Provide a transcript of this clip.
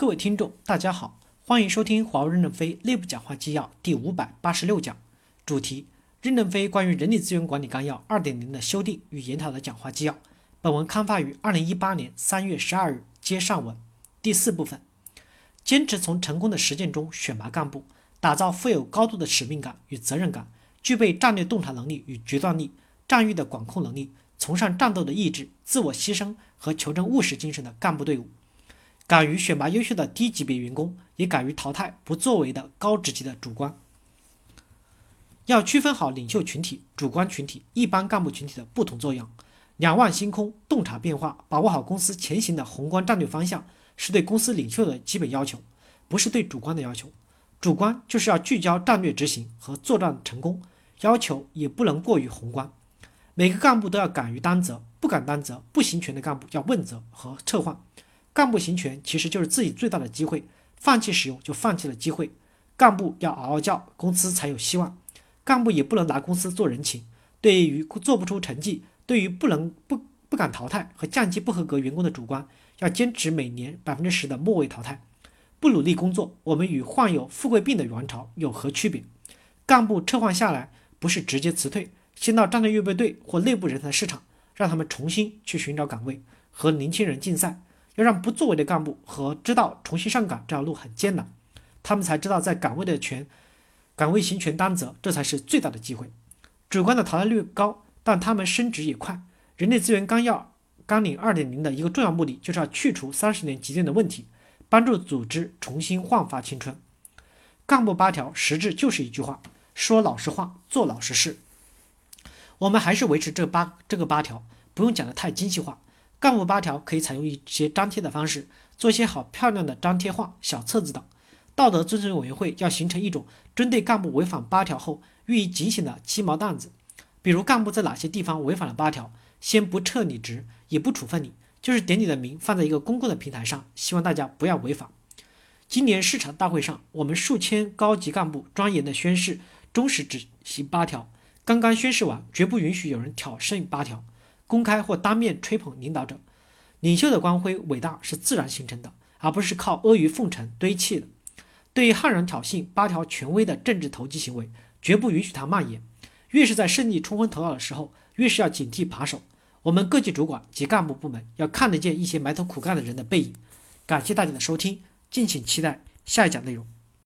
各位听众，大家好，欢迎收听华为任正非内部讲话纪要第五百八十六讲，主题：任正非关于人力资源管理纲要二点零的修订与研讨的讲话纪要。本文刊发于二零一八年三月十二日，接上文。第四部分，坚持从成功的实践中选拔干部，打造富有高度的使命感与责任感，具备战略洞察能力与决断力，战役的管控能力，崇尚战斗的意志，自我牺牲和求真务实精神的干部队伍。敢于选拔优秀的低级别员工，也敢于淘汰不作为的高职级的主观。要区分好领袖群体、主观群体、一般干部群体的不同作用，两望星空，洞察变化，把握好公司前行的宏观战略方向，是对公司领袖的基本要求，不是对主观的要求。主观就是要聚焦战略执行和作战成功，要求也不能过于宏观。每个干部都要敢于担责，不敢担责、不行权的干部要问责和撤换。干部行权其实就是自己最大的机会，放弃使用就放弃了机会。干部要嗷嗷叫，公司才有希望。干部也不能拿公司做人情。对于做不出成绩，对于不能不不敢淘汰和降级不合格员工的主观，要坚持每年百分之十的末位淘汰。不努力工作，我们与患有富贵病的元朝有何区别？干部撤换下来，不是直接辞退，先到战略预备队或内部人才市场，让他们重新去寻找岗位，和年轻人竞赛。要让不作为的干部和知道重新上岗这条路很艰难，他们才知道在岗位的权岗位行权担责，这才是最大的机会。主观的淘汰率高，但他们升职也快。人力资源纲要纲领二点零的一个重要目的，就是要去除三十年积淀的问题，帮助组织重新焕发青春。干部八条实质就是一句话：说老实话，做老实事。我们还是维持这八这个八条，不用讲的太精细化。干部八条可以采用一些张贴的方式，做一些好漂亮的张贴画、小册子等。道德遵守委员会要形成一种针对干部违反八条后予以警醒的鸡毛掸子。比如干部在哪些地方违反了八条，先不撤你职，也不处分你，就是点你的名放在一个公共的平台上，希望大家不要违法。今年市场大会上，我们数千高级干部庄严的宣誓，忠实执行八条。刚刚宣誓完，绝不允许有人挑剩八条。公开或当面吹捧领导者，领袖的光辉伟大是自然形成的，而不是靠阿谀奉承堆砌的。对于悍然挑衅八条权威的政治投机行为，绝不允许它蔓延。越是在胜利冲昏头脑的时候，越是要警惕扒手。我们各级主管及干部部门要看得见一些埋头苦干的人的背影。感谢大家的收听，敬请期待下一讲内容。